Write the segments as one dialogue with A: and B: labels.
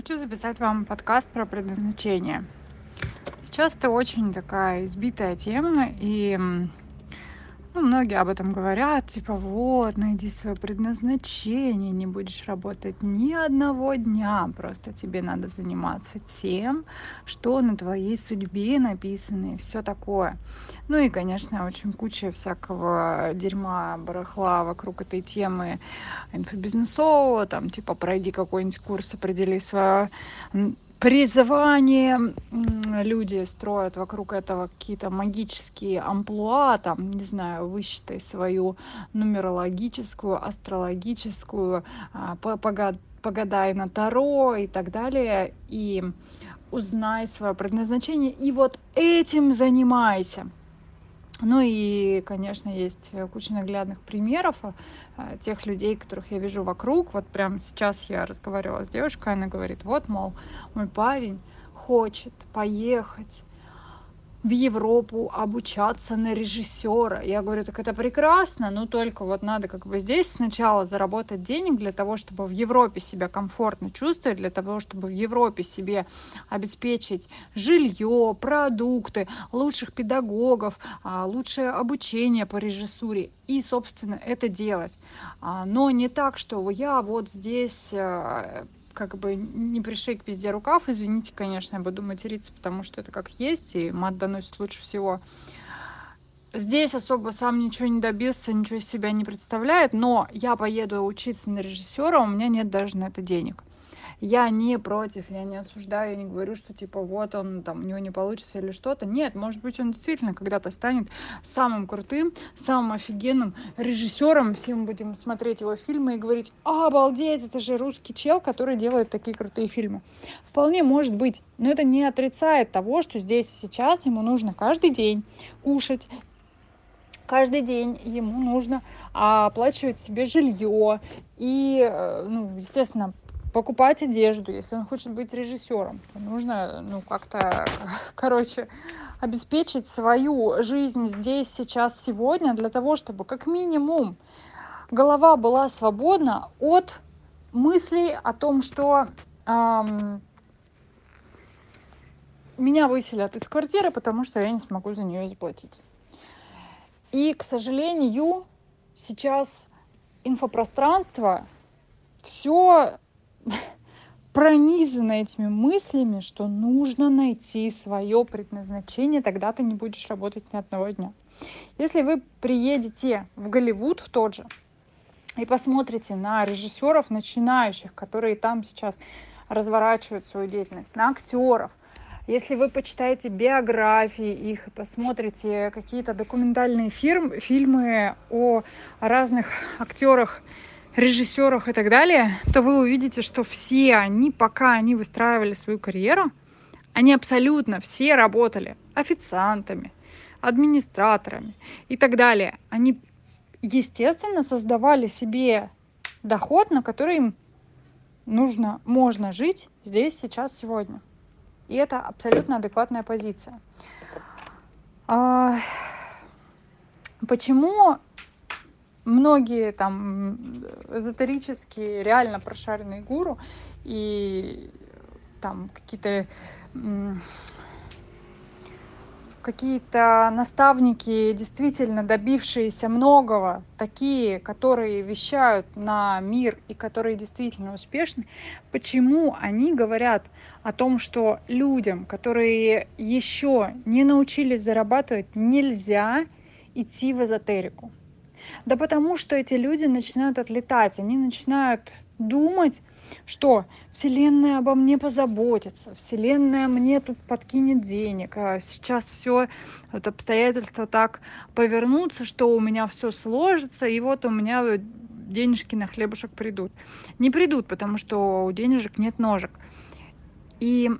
A: Хочу записать вам подкаст про предназначение. Сейчас это очень такая избитая тема, и ну, многие об этом говорят, типа, вот, найди свое предназначение, не будешь работать ни одного дня, просто тебе надо заниматься тем, что на твоей судьбе написано, и все такое. Ну и, конечно, очень куча всякого дерьма, барахла вокруг этой темы инфобизнесового, там, типа, пройди какой-нибудь курс, определи свое призвание люди строят вокруг этого какие-то магические амплуа, там, не знаю, высчитай свою нумерологическую, астрологическую, а, погадай на Таро и так далее, и узнай свое предназначение, и вот этим занимайся. Ну и, конечно, есть куча наглядных примеров э, тех людей, которых я вижу вокруг. Вот прямо сейчас я разговаривала с девушкой, она говорит, вот, мол, мой парень хочет поехать в Европу обучаться на режиссера. Я говорю, так это прекрасно, но только вот надо как бы здесь сначала заработать денег для того, чтобы в Европе себя комфортно чувствовать, для того, чтобы в Европе себе обеспечить жилье, продукты, лучших педагогов, а, лучшее обучение по режиссуре и, собственно, это делать. А, но не так, что я вот здесь э, как бы не пришей везде рукав. Извините, конечно, я буду материться, потому что это как есть, и мат доносит лучше всего. Здесь особо сам ничего не добился, ничего из себя не представляет, но я поеду учиться на режиссера, у меня нет даже на это денег я не против, я не осуждаю, я не говорю, что типа вот он там у него не получится или что-то. Нет, может быть он действительно когда-то станет самым крутым, самым офигенным режиссером. Все мы будем смотреть его фильмы и говорить, обалдеть, это же русский чел, который делает такие крутые фильмы. Вполне может быть, но это не отрицает того, что здесь и сейчас ему нужно каждый день кушать, каждый день ему нужно оплачивать себе жилье и, э, ну, естественно, покупать одежду, если он хочет быть режиссером, то нужно, ну, как-то, короче, обеспечить свою жизнь здесь, сейчас, сегодня, для того, чтобы как минимум голова была свободна от мыслей о том, что эм, меня выселят из квартиры, потому что я не смогу за нее заплатить. И, к сожалению, сейчас инфопространство все пронизана этими мыслями, что нужно найти свое предназначение, тогда ты не будешь работать ни одного дня. Если вы приедете в Голливуд, в тот же, и посмотрите на режиссеров начинающих, которые там сейчас разворачивают свою деятельность, на актеров, если вы почитаете биографии их и посмотрите какие-то документальные фирм, фильмы о разных актерах режиссерах и так далее, то вы увидите, что все они, пока они выстраивали свою карьеру, они абсолютно все работали официантами, администраторами и так далее. Они, естественно, создавали себе доход, на который им нужно, можно жить здесь, сейчас, сегодня. И это абсолютно адекватная позиция. А, почему многие там эзотерические, реально прошаренные гуру и там какие-то какие-то наставники, действительно добившиеся многого, такие, которые вещают на мир и которые действительно успешны, почему они говорят о том, что людям, которые еще не научились зарабатывать, нельзя идти в эзотерику. Да потому что эти люди начинают отлетать, они начинают думать, что Вселенная обо мне позаботится, Вселенная мне тут подкинет денег, а сейчас все вот обстоятельства так повернутся, что у меня все сложится, и вот у меня денежки на хлебушек придут. Не придут, потому что у денежек нет ножек. И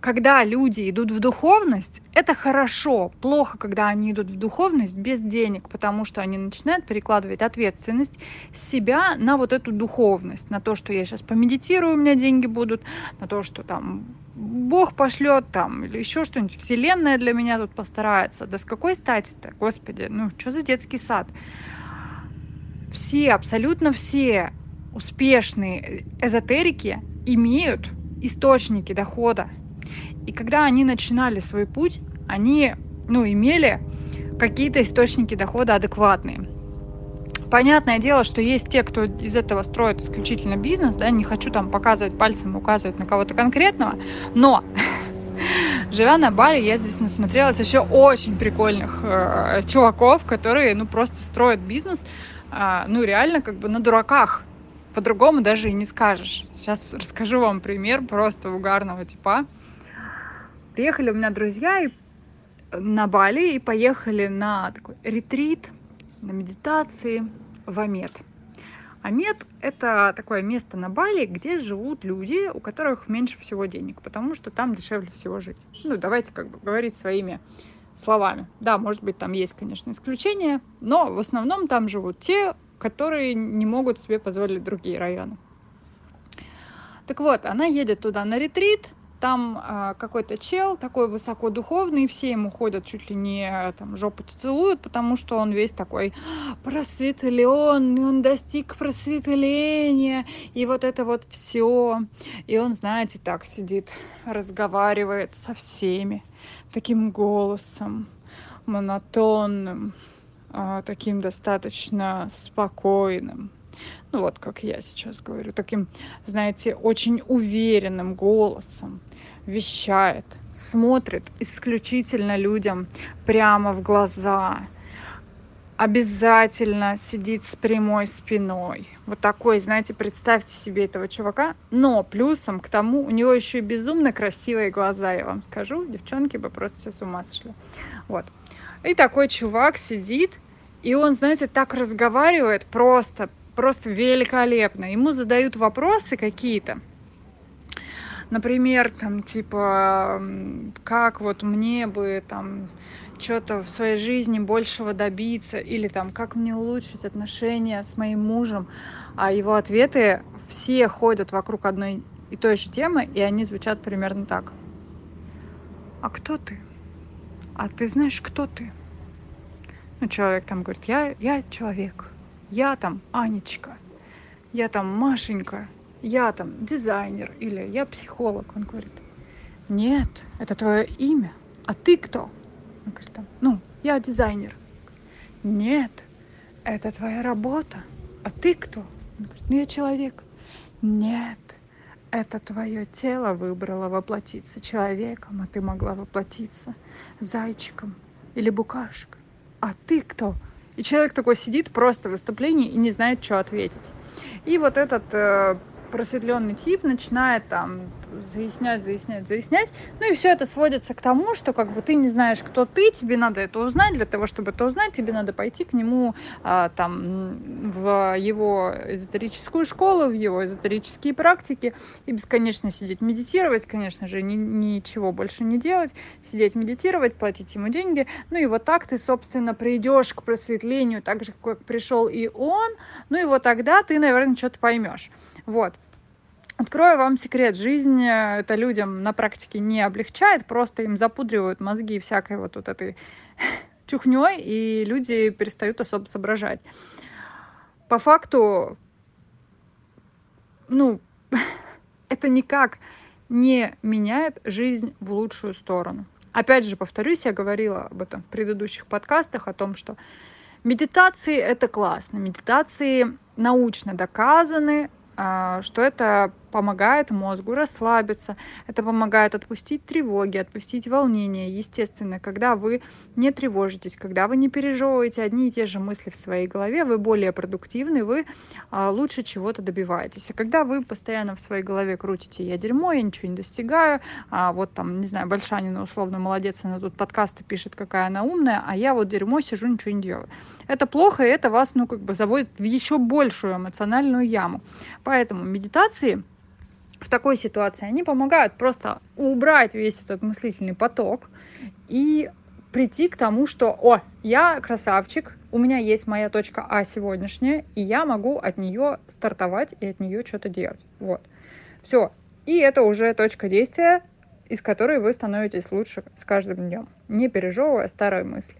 A: когда люди идут в духовность, это хорошо. Плохо, когда они идут в духовность без денег, потому что они начинают перекладывать ответственность себя на вот эту духовность, на то, что я сейчас помедитирую, у меня деньги будут, на то, что там Бог пошлет там, или еще что-нибудь, Вселенная для меня тут постарается. Да с какой стати-то, Господи, ну что за детский сад? Все, абсолютно все успешные эзотерики имеют источники дохода. И когда они начинали свой путь, они, ну, имели какие-то источники дохода адекватные. Понятное дело, что есть те, кто из этого строит исключительно бизнес, да, не хочу там показывать пальцем, указывать на кого-то конкретного, но живя на Бали, я здесь насмотрелась еще очень прикольных э, чуваков, которые, ну, просто строят бизнес, э, ну, реально как бы на дураках. По-другому даже и не скажешь. Сейчас расскажу вам пример просто угарного типа. Приехали у меня друзья и на Бали и поехали на такой ретрит, на медитации в Амет. Амет – это такое место на Бали, где живут люди, у которых меньше всего денег, потому что там дешевле всего жить. Ну, давайте как бы говорить своими словами. Да, может быть, там есть, конечно, исключения, но в основном там живут те, которые не могут себе позволить другие районы. Так вот, она едет туда на ретрит, там э, какой-то чел такой высокодуховный, все ему ходят чуть ли не там жопу целуют, потому что он весь такой просветленный, он достиг просветления, и вот это вот все. И он, знаете, так сидит, разговаривает со всеми таким голосом монотонным, э, таким достаточно спокойным ну вот как я сейчас говорю, таким, знаете, очень уверенным голосом вещает, смотрит исключительно людям прямо в глаза, обязательно сидит с прямой спиной. Вот такой, знаете, представьте себе этого чувака. Но плюсом к тому, у него еще и безумно красивые глаза, я вам скажу. Девчонки бы просто все с ума сошли. Вот. И такой чувак сидит, и он, знаете, так разговаривает просто, просто великолепно. Ему задают вопросы какие-то. Например, там, типа, как вот мне бы там что-то в своей жизни большего добиться, или там, как мне улучшить отношения с моим мужем. А его ответы все ходят вокруг одной и той же темы, и они звучат примерно так. А кто ты? А ты знаешь, кто ты? Ну, человек там говорит, я, я человек, я там Анечка, я там Машенька, я там дизайнер или я психолог. Он говорит, нет, это твое имя. А ты кто? Он говорит, там, ну, я дизайнер. Нет, это твоя работа. А ты кто? Он говорит, ну, я человек. Нет, это твое тело выбрало воплотиться человеком, а ты могла воплотиться зайчиком или букашкой. А ты кто? И человек такой сидит просто в выступлении и не знает, что ответить. И вот этот э, просветленный тип начинает там заяснять, заяснять, заяснять. Ну и все это сводится к тому, что как бы ты не знаешь, кто ты, тебе надо это узнать. Для того, чтобы это узнать, тебе надо пойти к нему а, там в его эзотерическую школу, в его эзотерические практики и бесконечно сидеть медитировать, конечно же, ни, ничего больше не делать, сидеть медитировать, платить ему деньги. Ну и вот так ты, собственно, придешь к просветлению, так же, как пришел и он. Ну и вот тогда ты, наверное, что-то поймешь. Вот. Открою вам секрет. Жизнь э, это людям на практике не облегчает, просто им запудривают мозги всякой вот, вот этой чухней, и люди перестают особо соображать. По факту, ну, это никак не меняет жизнь в лучшую сторону. Опять же, повторюсь, я говорила об этом в предыдущих подкастах, о том, что медитации — это классно. Медитации научно доказаны, что это помогает мозгу расслабиться, это помогает отпустить тревоги, отпустить волнения. Естественно, когда вы не тревожитесь, когда вы не пережевываете одни и те же мысли в своей голове, вы более продуктивны, вы а, лучше чего-то добиваетесь. А когда вы постоянно в своей голове крутите «я дерьмо, я ничего не достигаю», а вот там, не знаю, Большанина условно молодец, она тут подкасты пишет, какая она умная, а я вот дерьмо сижу, ничего не делаю. Это плохо, и это вас, ну, как бы заводит в еще большую эмоциональную яму. Поэтому медитации в такой ситуации, они помогают просто убрать весь этот мыслительный поток и прийти к тому, что, о, я красавчик, у меня есть моя точка А сегодняшняя, и я могу от нее стартовать и от нее что-то делать. Вот. Все. И это уже точка действия, из которой вы становитесь лучше с каждым днем, не пережевывая старые мысли.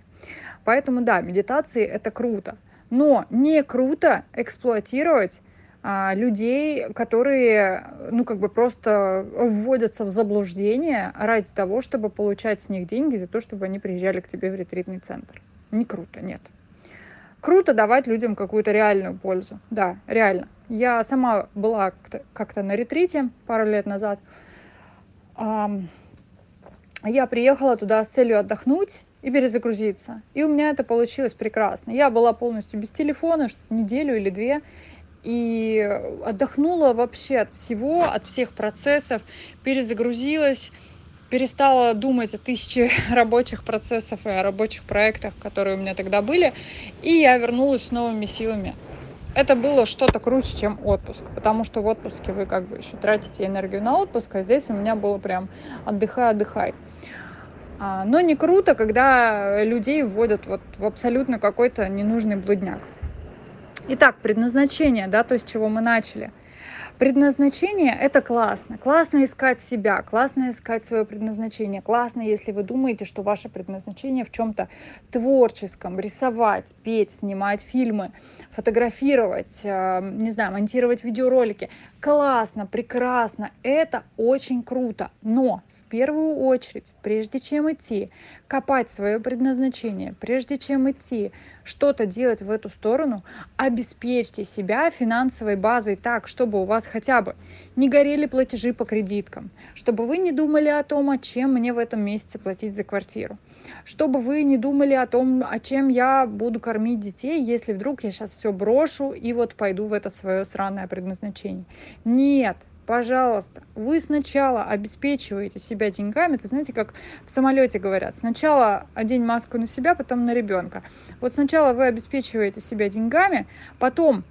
A: Поэтому да, медитации это круто. Но не круто эксплуатировать людей, которые, ну, как бы просто вводятся в заблуждение ради того, чтобы получать с них деньги за то, чтобы они приезжали к тебе в ретритный центр. Не круто, нет. Круто давать людям какую-то реальную пользу. Да, реально. Я сама была как-то на ретрите пару лет назад. Я приехала туда с целью отдохнуть и перезагрузиться. И у меня это получилось прекрасно. Я была полностью без телефона неделю или две и отдохнула вообще от всего, от всех процессов, перезагрузилась, перестала думать о тысяче рабочих процессов и о рабочих проектах, которые у меня тогда были, и я вернулась с новыми силами. Это было что-то круче, чем отпуск, потому что в отпуске вы как бы еще тратите энергию на отпуск, а здесь у меня было прям отдыхай, отдыхай. А, но не круто, когда людей вводят вот в абсолютно какой-то ненужный блудняк. Итак, предназначение, да, то, с чего мы начали. Предназначение – это классно. Классно искать себя, классно искать свое предназначение. Классно, если вы думаете, что ваше предназначение в чем-то творческом, рисовать, петь, снимать фильмы, фотографировать, э, не знаю, монтировать видеоролики. Классно, прекрасно, это очень круто. Но первую очередь, прежде чем идти, копать свое предназначение, прежде чем идти, что-то делать в эту сторону, обеспечьте себя финансовой базой так, чтобы у вас хотя бы не горели платежи по кредиткам, чтобы вы не думали о том, о чем мне в этом месяце платить за квартиру, чтобы вы не думали о том, о чем я буду кормить детей, если вдруг я сейчас все брошу и вот пойду в это свое сраное предназначение. Нет, пожалуйста, вы сначала обеспечиваете себя деньгами, это знаете, как в самолете говорят, сначала одень маску на себя, потом на ребенка. Вот сначала вы обеспечиваете себя деньгами, потом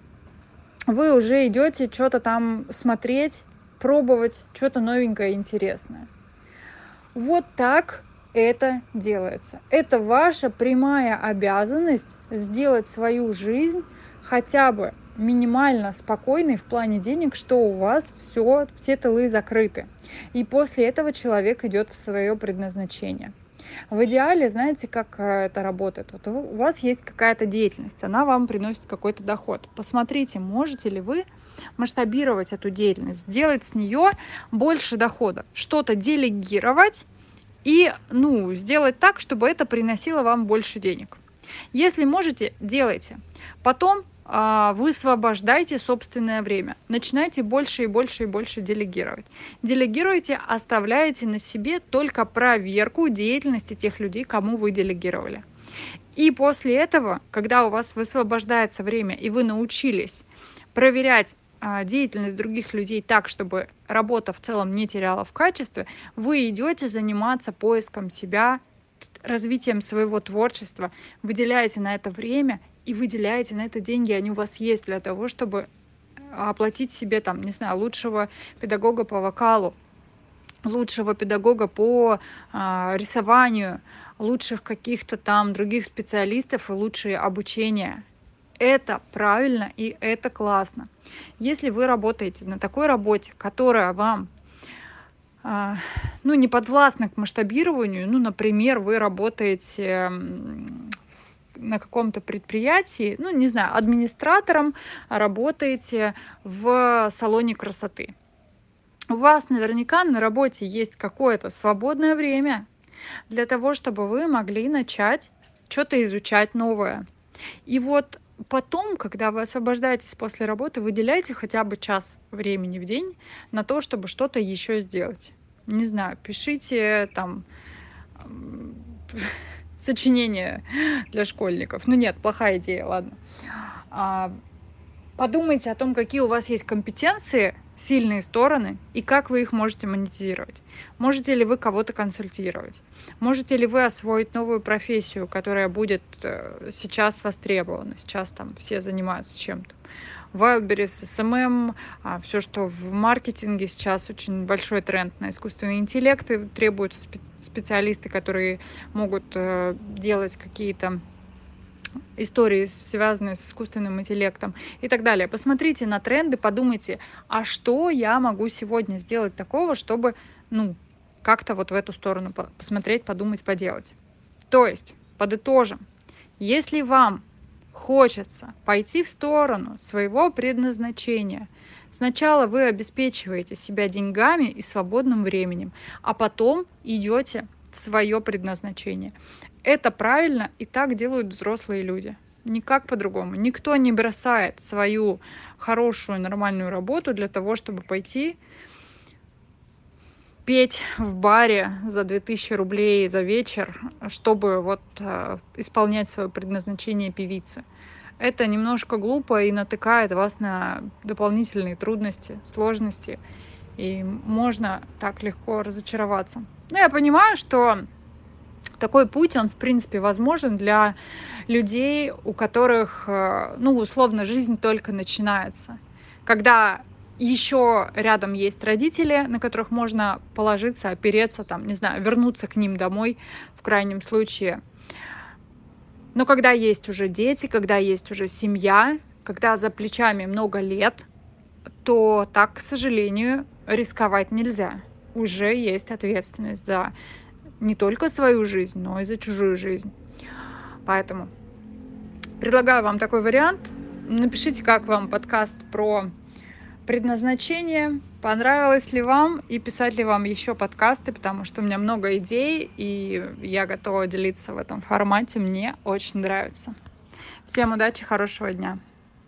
A: вы уже идете что-то там смотреть, пробовать, что-то новенькое, интересное. Вот так это делается. Это ваша прямая обязанность сделать свою жизнь хотя бы минимально спокойный в плане денег, что у вас все, все тылы закрыты. И после этого человек идет в свое предназначение. В идеале, знаете, как э, это работает? Вот у вас есть какая-то деятельность, она вам приносит какой-то доход. Посмотрите, можете ли вы масштабировать эту деятельность, сделать с нее больше дохода, что-то делегировать и ну, сделать так, чтобы это приносило вам больше денег. Если можете, делайте. Потом высвобождайте собственное время. Начинайте больше и больше и больше делегировать. Делегируйте, оставляете на себе только проверку деятельности тех людей, кому вы делегировали. И после этого, когда у вас высвобождается время, и вы научились проверять а, деятельность других людей так, чтобы работа в целом не теряла в качестве, вы идете заниматься поиском себя, развитием своего творчества, выделяете на это время и выделяете на это деньги, они у вас есть для того, чтобы оплатить себе там, не знаю, лучшего педагога по вокалу, лучшего педагога по а, рисованию, лучших каких-то там других специалистов и лучшее обучение. Это правильно и это классно. Если вы работаете на такой работе, которая вам а, ну, не подвластна к масштабированию, ну, например, вы работаете на каком-то предприятии, ну, не знаю, администратором работаете в салоне красоты. У вас наверняка на работе есть какое-то свободное время для того, чтобы вы могли начать что-то изучать новое. И вот потом, когда вы освобождаетесь после работы, выделяйте хотя бы час времени в день на то, чтобы что-то еще сделать. Не знаю, пишите там сочинение для школьников. Ну нет, плохая идея, ладно. А, подумайте о том, какие у вас есть компетенции, сильные стороны и как вы их можете монетизировать. Можете ли вы кого-то консультировать? Можете ли вы освоить новую профессию, которая будет э, сейчас востребована? Сейчас там все занимаются чем-то. Wildberries, SMM, а, все, что в маркетинге сейчас очень большой тренд на искусственный интеллект, и требуются специалисты, которые могут э, делать какие-то истории, связанные с искусственным интеллектом и так далее. Посмотрите на тренды, подумайте, а что я могу сегодня сделать такого, чтобы, ну, как-то вот в эту сторону посмотреть, подумать, поделать. То есть, подытожим, если вам хочется пойти в сторону своего предназначения, сначала вы обеспечиваете себя деньгами и свободным временем, а потом идете в свое предназначение. Это правильно, и так делают взрослые люди. Никак по-другому. Никто не бросает свою хорошую, нормальную работу для того, чтобы пойти петь в баре за 2000 рублей за вечер, чтобы вот э, исполнять свое предназначение певицы. Это немножко глупо и натыкает вас на дополнительные трудности, сложности, и можно так легко разочароваться. Но я понимаю, что такой путь, он, в принципе, возможен для людей, у которых, э, ну, условно, жизнь только начинается. Когда еще рядом есть родители, на которых можно положиться, опереться, там, не знаю, вернуться к ним домой в крайнем случае. Но когда есть уже дети, когда есть уже семья, когда за плечами много лет, то так, к сожалению, рисковать нельзя. Уже есть ответственность за не только свою жизнь, но и за чужую жизнь. Поэтому предлагаю вам такой вариант. Напишите, как вам подкаст про предназначение, понравилось ли вам и писать ли вам еще подкасты, потому что у меня много идей, и я готова делиться в этом формате. Мне очень нравится. Всем удачи, хорошего дня.